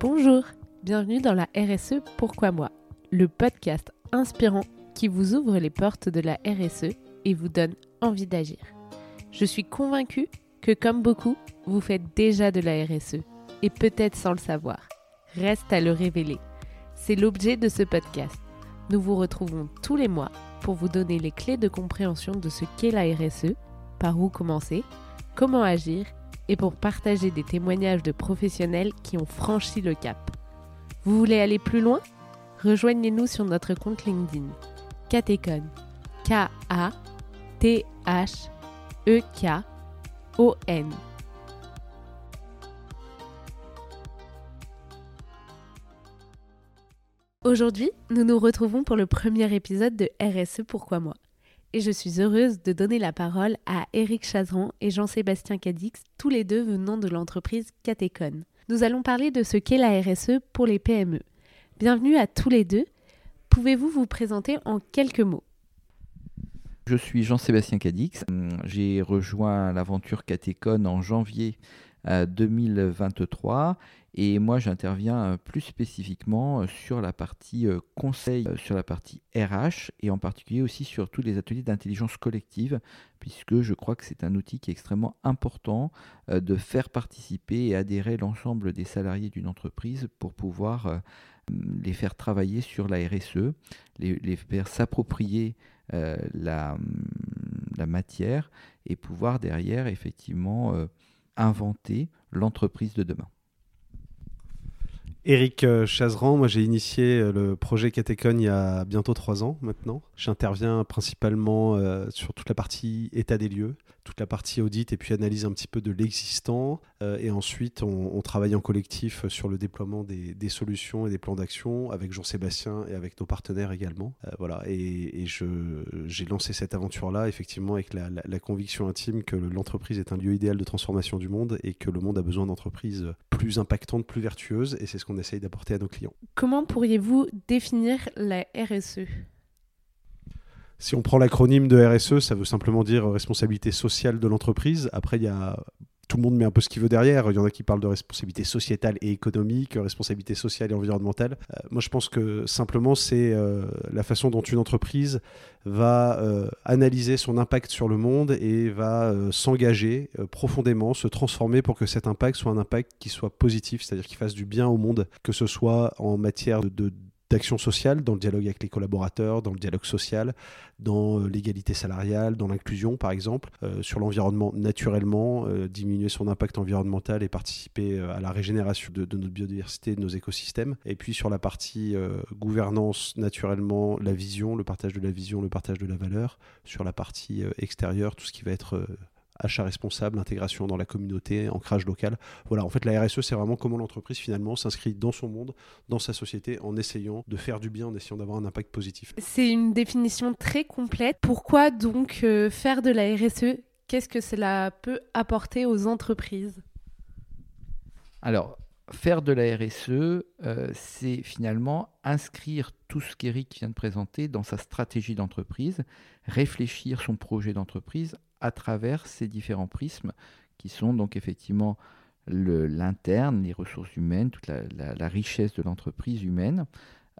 Bonjour, bienvenue dans la RSE Pourquoi moi, le podcast inspirant qui vous ouvre les portes de la RSE et vous donne envie d'agir. Je suis convaincue que comme beaucoup, vous faites déjà de la RSE et peut-être sans le savoir. Reste à le révéler. C'est l'objet de ce podcast. Nous vous retrouvons tous les mois pour vous donner les clés de compréhension de ce qu'est la RSE, par où commencer, comment agir et pour partager des témoignages de professionnels qui ont franchi le cap. Vous voulez aller plus loin? Rejoignez-nous sur notre compte LinkedIn. Catecon. K-A-T-H-E-K-O-N. Aujourd'hui, nous nous retrouvons pour le premier épisode de RSE Pourquoi moi? Et je suis heureuse de donner la parole à Eric Chazeran et Jean-Sébastien Cadix, tous les deux venant de l'entreprise Catecon. Nous allons parler de ce qu'est la RSE pour les PME. Bienvenue à tous les deux. Pouvez-vous vous présenter en quelques mots? Je suis Jean-Sébastien Cadix. J'ai rejoint l'aventure Catecon en janvier 2023 et moi, j'interviens euh, plus spécifiquement euh, sur la partie euh, conseil, sur la partie RH et en particulier aussi sur tous les ateliers d'intelligence collective, puisque je crois que c'est un outil qui est extrêmement important de faire participer et adhérer l'ensemble des salariés d'une entreprise pour pouvoir les faire travailler sur la RSE, les, faire s'approprier la, la, matière et pouvoir derrière effectivement inventer l'entreprise de demain. Eric euh, Chazeran, moi j'ai initié euh, le projet Catecon il y a bientôt trois ans maintenant. J'interviens principalement euh, sur toute la partie état des lieux, toute la partie audit et puis analyse un petit peu de l'existant. et ensuite, on, travaille en collectif sur le déploiement des, solutions et des plans d'action avec Jean-Sébastien et avec nos partenaires également. voilà, et, j'ai lancé cette aventure-là effectivement avec la, la conviction intime que l'entreprise est un lieu idéal de transformation du monde et que le monde a besoin d'entreprises plus impactantes, plus vertueuses. Et c'est ce qu'on essaye d'apporter à nos clients. Comment pourriez-vous définir la RSE si on prend l'acronyme de RSE, ça veut simplement dire responsabilité sociale de l'entreprise. Après, y a tout le monde met un peu ce qu'il veut derrière. Il y en a qui parlent de responsabilité sociétale et économique, responsabilité sociale et environnementale. Euh, moi, je pense que simplement, c'est euh, la façon dont une entreprise va euh, analyser son impact sur le monde et va s'engager profondément, se transformer pour que cet impact soit un impact qui soit positif, c'est-à-dire qui fasse du bien au monde, que ce soit en matière de d'action sociale, dans le dialogue avec les collaborateurs, dans le dialogue social, dans euh, l'égalité salariale, dans l'inclusion par exemple, euh, sur l'environnement naturellement, euh, diminuer son impact environnemental et participer à la régénération de, notre biodiversité, de nos écosystèmes. Et puis sur la partie gouvernance naturellement, la vision, le partage de la vision, le partage de la valeur. Sur la partie extérieure, tout ce qui va être achat responsable, intégration dans la communauté, ancrage local. Voilà, en fait, la RSE, c'est vraiment comment l'entreprise finalement s'inscrit dans son monde, dans sa société, en essayant de faire du bien, en essayant d'avoir un impact positif. C'est une définition très complète. Pourquoi donc euh, faire de la RSE Qu'est-ce que cela peut apporter aux entreprises? Alors, faire de la RSE, euh, c'est finalement inscrire tout ce qu'Eric vient de présenter dans sa stratégie d'entreprise, réfléchir son projet d'entreprise à travers ces différents prismes qui sont donc effectivement l'interne, les ressources humaines, toute la, richesse de l'entreprise humaine,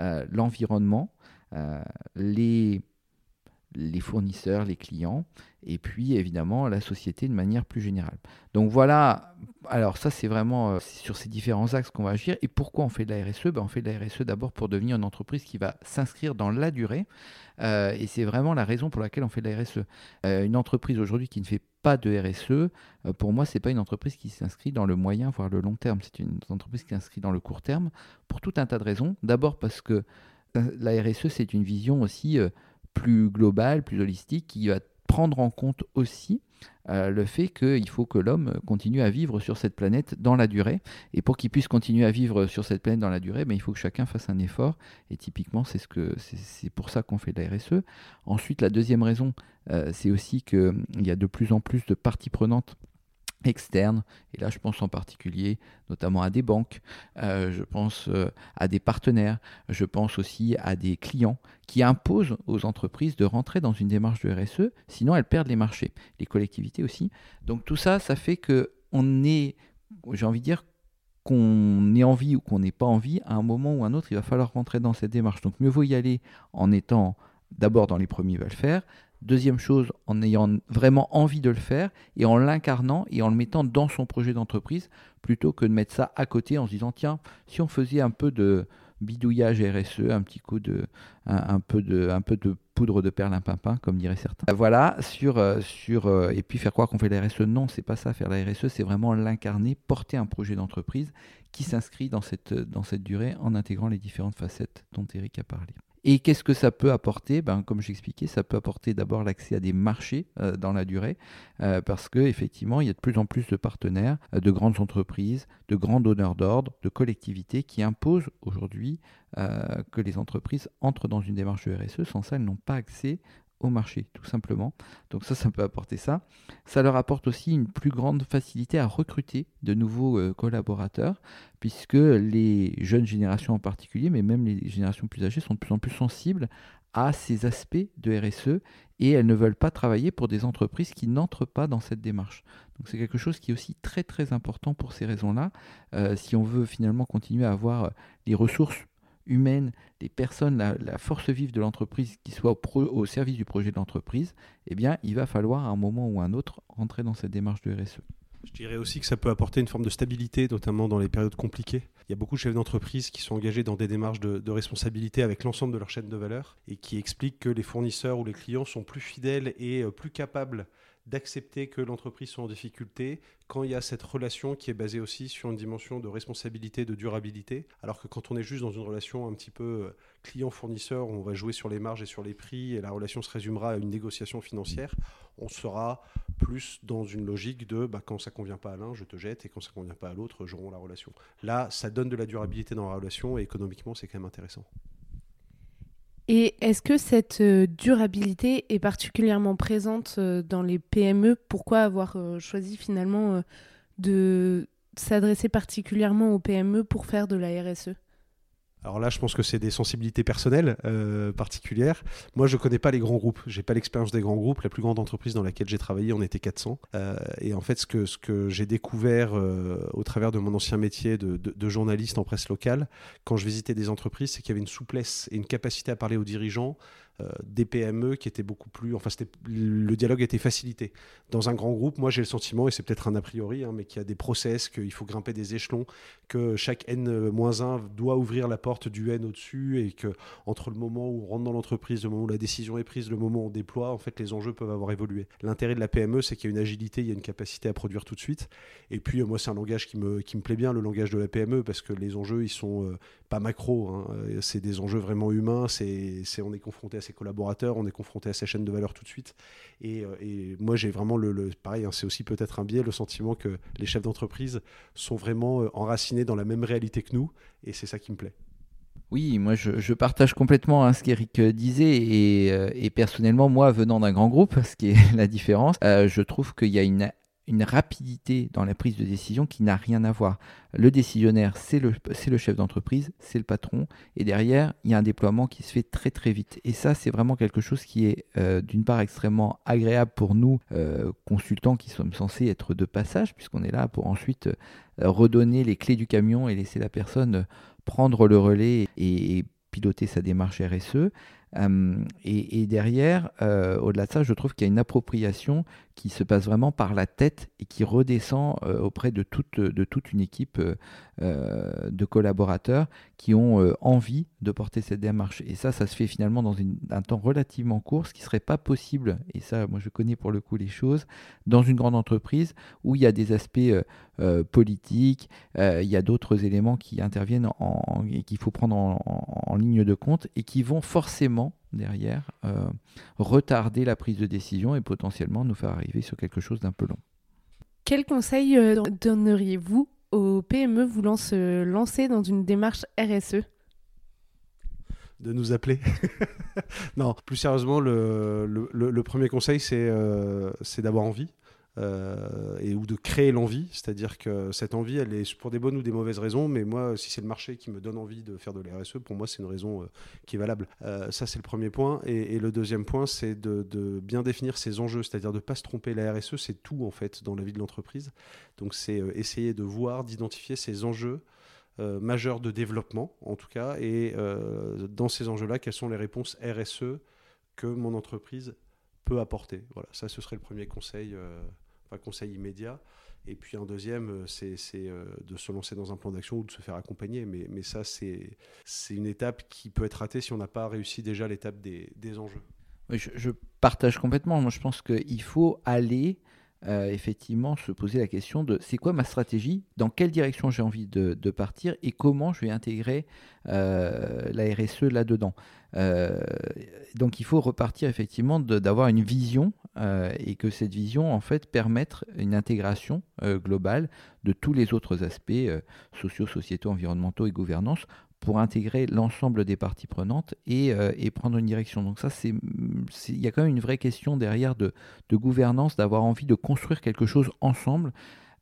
euh, l'environnement, euh, les, les fournisseurs, les clients, et puis évidemment la société de manière plus générale. Donc voilà, alors ça c'est vraiment euh, sur ces différents axes qu'on va agir. Et pourquoi on fait de la RSE ben, On fait de la RSE d'abord pour devenir une entreprise qui va s'inscrire dans la durée, euh, et c'est vraiment la raison pour laquelle on fait de la RSE. Euh, une entreprise aujourd'hui qui ne fait pas de RSE, pour moi, c'est pas une entreprise qui s'inscrit dans le moyen, voire le long terme. C'est une entreprise qui s'inscrit dans le court terme pour tout un tas de raisons. D'abord parce que la RSE, c'est une vision aussi plus globale, plus holistique, qui va prendre en compte aussi euh, le fait qu'il faut que l'homme continue à vivre sur cette planète dans la durée. Et pour qu'il puisse continuer à vivre sur cette planète dans la durée, ben, il faut que chacun fasse un effort. Et typiquement, c'est ce pour ça qu'on fait de la RSE. Ensuite, la deuxième raison, euh, c'est aussi qu'il y a de plus en plus de parties prenantes externes. Et là, je pense en particulier notamment à des banques, euh, je pense euh, à des partenaires, je pense aussi à des clients qui imposent aux entreprises de rentrer dans une démarche de RSE, sinon elles perdent les marchés, les collectivités aussi. Donc tout ça, ça fait que on est, j'ai envie de dire, qu'on ait envie ou qu'on n'ait pas envie, à un moment ou un autre, il va falloir rentrer dans cette démarche. Donc mieux vaut y aller en étant d'abord dans les premiers à le faire, Deuxième chose, en ayant vraiment envie de le faire et en l'incarnant et en le mettant dans son projet d'entreprise, plutôt que de mettre ça à côté en se disant tiens, si on faisait un peu de bidouillage RSE, un petit coup de, un, peu de, un peu de poudre de perlimpinpin, comme diraient certains. Voilà, sur, euh, sur, euh, et puis faire croire qu'on fait la RSE. Non, c'est pas ça. Faire la RSE, c'est vraiment l'incarner, porter un projet d'entreprise qui s'inscrit dans cette, dans cette durée en intégrant les différentes facettes dont Eric a parlé. Et qu'est-ce que ça peut apporter? Ben, Comme j'expliquais, ça peut apporter d'abord l'accès à des marchés euh, dans la durée, euh, parce qu'effectivement, il y a de plus en plus de partenaires, euh, de grandes entreprises, de grands donneurs d'ordre, de collectivités qui imposent aujourd'hui que les entreprises entrent dans une démarche de RSE. Sans ça, elles n'ont pas accès marché, tout simplement. Donc ça, ça peut apporter ça. Ça leur apporte aussi une plus grande facilité à recruter de nouveaux euh, collaborateurs, puisque les jeunes générations en particulier, mais même les générations plus âgées, sont de plus en plus sensibles à ces aspects de RSE et elles ne veulent pas travailler pour des entreprises qui n'entrent pas dans cette démarche. Donc c'est quelque chose qui est aussi très très important pour ces raisons-là. Euh, si on veut finalement continuer à avoir les ressources humaine, les personnes, la, force vive de l'entreprise qui soit au, service du projet de l'entreprise, eh bien, il va falloir à un moment ou un autre rentrer dans cette démarche de RSE. Je dirais aussi que ça peut apporter une forme de stabilité, notamment dans les périodes compliquées. Il y a beaucoup de chefs d'entreprise qui sont engagés dans des démarches de, de responsabilité avec l'ensemble de leur chaîne de valeur et qui expliquent que les fournisseurs ou les clients sont plus fidèles et euh, plus capables d'accepter que l'entreprise soit en difficulté quand il y a cette relation qui est basée aussi sur une dimension de responsabilité, de durabilité, alors que quand on est juste dans une relation un petit peu euh, client-fournisseur, on va jouer sur les marges et sur les prix, et la relation se résumera à une négociation financière, on sera plus dans une logique de bah, quand ça convient pas à l'un, je te jette, et quand ça convient pas à l'autre, je romps la relation. Là, ça donne de la durabilité dans la relation, et économiquement, c'est quand même intéressant. Et est-ce que cette euh, durabilité est particulièrement présente euh, dans les PME Pourquoi avoir euh, choisi finalement de s'adresser particulièrement aux PME pour faire de la RSE alors là, je pense que c'est des sensibilités personnelles euh, particulières. Moi, je ne connais pas les grands groupes. J'ai pas l'expérience des grands groupes. La plus grande entreprise dans laquelle j'ai travaillé, on était 400. Euh, et en fait, ce que, j'ai découvert euh, au travers de mon ancien métier de, de, journaliste en presse locale, quand je visitais des entreprises, c'est qu'il y avait une souplesse et une capacité à parler aux dirigeants des PME qui étaient beaucoup plus. Enfin, le dialogue était facilité. Dans un grand groupe, moi j'ai le sentiment, et c'est peut-être un a priori, hein, mais qu'il y a des process, qu'il faut grimper des échelons, que chaque N-1 doit ouvrir la porte du N au-dessus, et que entre le moment où on rentre dans l'entreprise, le moment où la décision est prise, le moment où on déploie, en fait, les enjeux peuvent avoir évolué. L'intérêt de la PME, c'est qu'il y a une agilité, il y a une capacité à produire tout de suite. Et puis, euh, moi, c'est un langage qui me, qui me plaît bien, le langage de la PME, parce que les enjeux, ils sont euh, pas macro, hein. c'est des enjeux vraiment humains, c'est, on est confronté à ses collaborateurs, on est confronté à sa chaîne de valeur tout de suite. Et, euh, moi, j'ai vraiment le, pareil, hein, c'est aussi peut-être un biais, le sentiment que les chefs d'entreprise sont vraiment euh, enracinés dans la même réalité que nous, et c'est ça qui me plaît. Oui, moi je, partage complètement hein, ce qu'Eric euh, disait et, et, personnellement, moi venant d'un grand groupe, ce qui est la différence, je trouve qu'il y a une une rapidité dans la prise de décision qui n'a rien à voir. Le décisionnaire, c'est le, chef d'entreprise, c'est le patron, et derrière, il y a un déploiement qui se fait très très vite. Et ça, c'est vraiment quelque chose qui est euh, d'une part extrêmement agréable pour nous, euh, consultants qui sommes censés être de passage, puisqu'on est là pour ensuite euh, redonner les clés du camion et laisser la personne prendre le relais et piloter sa démarche RSE. Euh, et, derrière, euh, au-delà de ça, je trouve qu'il y a une appropriation qui se passe vraiment par la tête et qui redescend euh, auprès de toute, de toute une équipe de collaborateurs qui ont envie de porter cette démarche. Et ça, ça se fait finalement dans un temps relativement court, ce qui ne serait pas possible, et ça, moi je connais pour le coup les choses, dans une grande entreprise où il y a des aspects politiques, il y a d'autres éléments qui interviennent en, et qu'il faut prendre en ligne de compte et qui vont forcément derrière euh, retarder la prise de décision et potentiellement nous faire arriver sur quelque chose d'un peu long. Quel conseil euh, donneriez-vous aux PME voulant se lancer dans une démarche RSE de nous appeler? non, plus sérieusement, le, le, premier conseil, c'est euh, d'avoir envie. Euh, et ou de créer l'envie, c'est-à-dire que cette envie, elle est pour des bonnes ou des mauvaises raisons, mais moi, si c'est le marché qui me donne envie de faire de la RSE, pour moi, c'est une raison euh, qui est valable. Euh, ça, c'est le premier point. Et, le deuxième point, c'est de, bien définir ses enjeux, c'est-à-dire de ne pas se tromper. La RSE, c'est tout, en fait, dans la vie de l'entreprise. Donc, c'est essayer de voir, d'identifier ses enjeux. majeurs de développement, en tout cas, et dans ces enjeux-là, quelles sont les réponses RSE que mon entreprise peut apporter. Voilà, ça, ce serait le premier conseil conseil immédiat. Et puis un deuxième, euh, c'est euh, de se lancer dans un plan d'action ou de se faire accompagner. Mais, mais ça, c'est une étape qui peut être ratée si on n'a pas réussi déjà l'étape des, des, enjeux. je, je, partage complètement. Moi, je pense qu'il faut aller euh, effectivement se poser la question de c'est quoi ma stratégie, dans quelle direction j'ai envie de, partir et comment je vais intégrer euh, la RSE là-dedans. Euh, donc il faut repartir effectivement d'avoir une vision et que cette vision en fait permette une intégration globale de tous les autres aspects sociaux, sociétaux, environnementaux et gouvernance pour intégrer l'ensemble des parties prenantes et, euh, prendre une direction. Donc ça, il y a quand même une vraie question derrière de, de gouvernance, d'avoir envie de construire quelque chose ensemble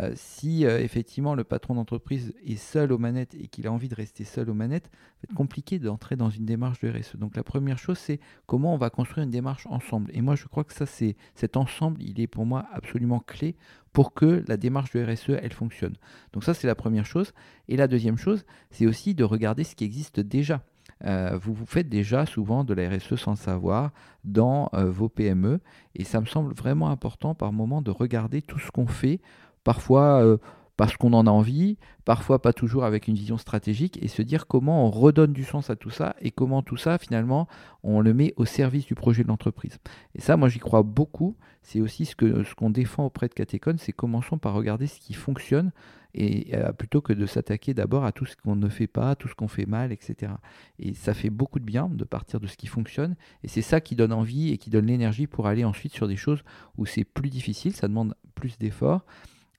euh, si euh, effectivement le patron d'entreprise est seul aux manettes et qu'il a envie de rester seul aux manettes, ça va être compliqué d'entrer dans une démarche de RSE. Donc la première chose, c'est comment on va construire une démarche ensemble. Et moi, je crois que ça, c'est cet ensemble, il est pour moi absolument clé pour que la démarche de RSE, elle fonctionne. Donc ça, c'est la première chose. Et la deuxième chose, c'est aussi de regarder ce qui existe déjà. Euh, vous vous faites déjà souvent de la RSE sans le savoir dans vos PME et ça me semble vraiment important par moment de regarder tout ce qu'on fait parfois euh, parce qu'on en a envie, parfois pas toujours avec une vision stratégique, et se dire comment on redonne du sens à tout ça et comment tout ça, finalement, on le met au service du projet de l'entreprise. Et ça, moi, j'y crois beaucoup. C'est aussi ce qu'on ce défend auprès de Catecon, c'est commençons par regarder ce qui fonctionne et euh, plutôt que de s'attaquer d'abord à tout ce qu'on ne fait pas, tout ce qu'on fait mal, etc. Et ça fait beaucoup de bien de partir de ce qui fonctionne, et c'est ça qui donne envie et qui donne l'énergie pour aller ensuite sur des choses où c'est plus difficile, ça demande plus d'efforts.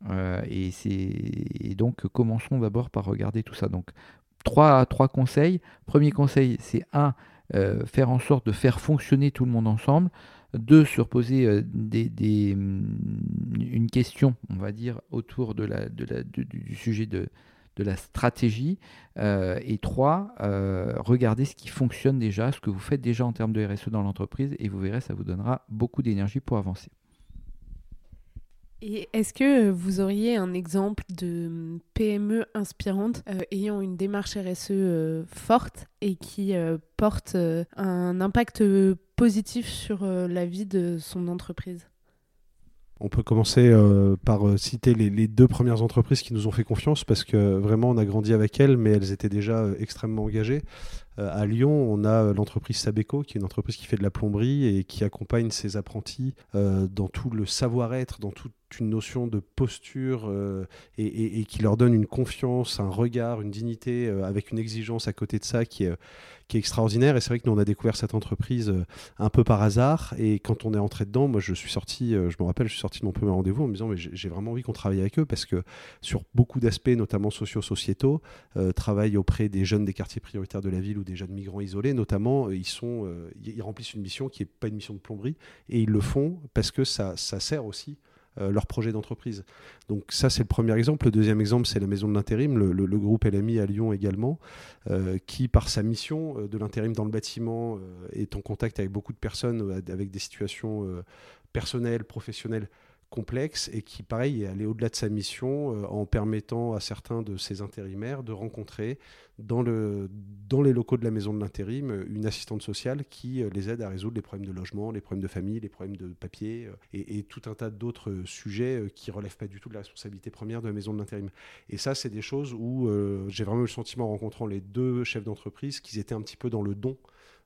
Euh, et, donc, commençons d'abord par regarder tout ça. Donc, trois, trois conseils. Premier conseil, c'est un, euh, faire en sorte de faire fonctionner tout le monde ensemble. Deux, se reposer euh, des, mm, une question, on va dire, autour de la, du sujet de, de la stratégie. et trois, regardez ce qui fonctionne déjà, ce que vous faites déjà en termes de RSE dans l'entreprise, et vous verrez, ça vous donnera beaucoup d'énergie pour avancer. Et est-ce que vous auriez un exemple de hum, PME inspirante euh, ayant une démarche RSE euh, forte et qui euh, porte un impact positif sur la vie de son entreprise? On peut commencer par citer les, deux premières entreprises qui nous ont fait confiance parce que vraiment on a grandi avec elles, mais elles étaient déjà extrêmement engagées. à Lyon, on a l'entreprise Sabeco, qui est une entreprise qui fait de la plomberie et qui accompagne ses apprentis dans tout le savoir-être, dans tout une notion de posture euh, et, qui leur donne une confiance, un regard, une dignité, euh, avec une exigence à côté de ça qui est, qui est extraordinaire. Et c'est vrai que nous, on a découvert cette entreprise euh, un peu par hasard. Et quand on est entré dedans, moi, je suis sorti, je me rappelle, je suis sorti de mon premier rendez-vous en me disant, mais j'ai vraiment envie qu'on travaille avec eux parce que sur beaucoup d'aspects, notamment socio-sociétaux, travaillent auprès des jeunes des quartiers prioritaires de la ville ou des jeunes migrants isolés, notamment, ils, sont, ils remplissent une mission qui n'est pas une mission de plomberie et ils le font parce que ça, ça sert aussi euh, leur projet d'entreprise. Donc ça, c'est le premier exemple. Le deuxième exemple, c'est la maison de l'intérim, le, groupe LMI à Lyon également, euh, qui, par sa mission euh, de l'intérim dans le bâtiment, est en contact avec beaucoup de personnes avec des situations personnelles, professionnelles complexe et qui, pareil, est allé au-delà de sa mission euh, en permettant à certains de ses intérimaires de rencontrer dans, le, dans les locaux de la maison de l'intérim une assistante sociale qui euh, les aide à résoudre les problèmes de logement, les problèmes de famille, les problèmes de papier euh, et, tout un tas d'autres sujets qui relèvent pas du tout de la responsabilité première de la maison de l'intérim. Et ça, c'est des choses où j'ai vraiment eu le sentiment en rencontrant les deux chefs d'entreprise qu'ils étaient un petit peu dans le don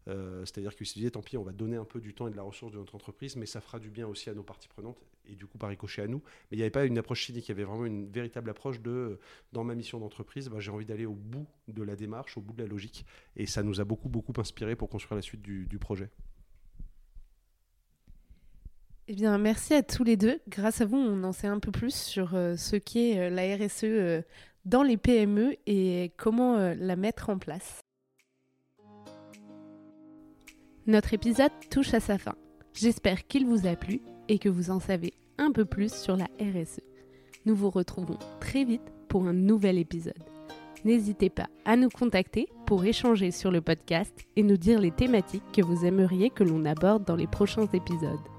euh, c'est-à-dire qu'ils se disaient, tant pis, on va donner un peu du temps et de la ressource de notre entreprise, mais ça fera du bien aussi à nos parties prenantes et du coup par ricochet à nous. Mais il n'y avait pas une approche cynique, il y avait vraiment une véritable approche de, dans ma mission d'entreprise, bah, j'ai envie d'aller au bout de la démarche, au bout de la logique. Et ça nous a beaucoup, beaucoup inspiré pour construire la suite du, projet. Eh bien, merci à tous les deux. Grâce à vous, on en sait un peu plus sur euh, ce qu'est euh, la RSE dans les PME et comment la mettre en place. Notre épisode touche à sa fin. J'espère qu'il vous a plu et que vous en savez un peu plus sur la RSE. Nous vous retrouvons très vite pour un nouvel épisode. N'hésitez pas à nous contacter pour échanger sur le podcast et nous dire les thématiques que vous aimeriez que l'on aborde dans les prochains épisodes.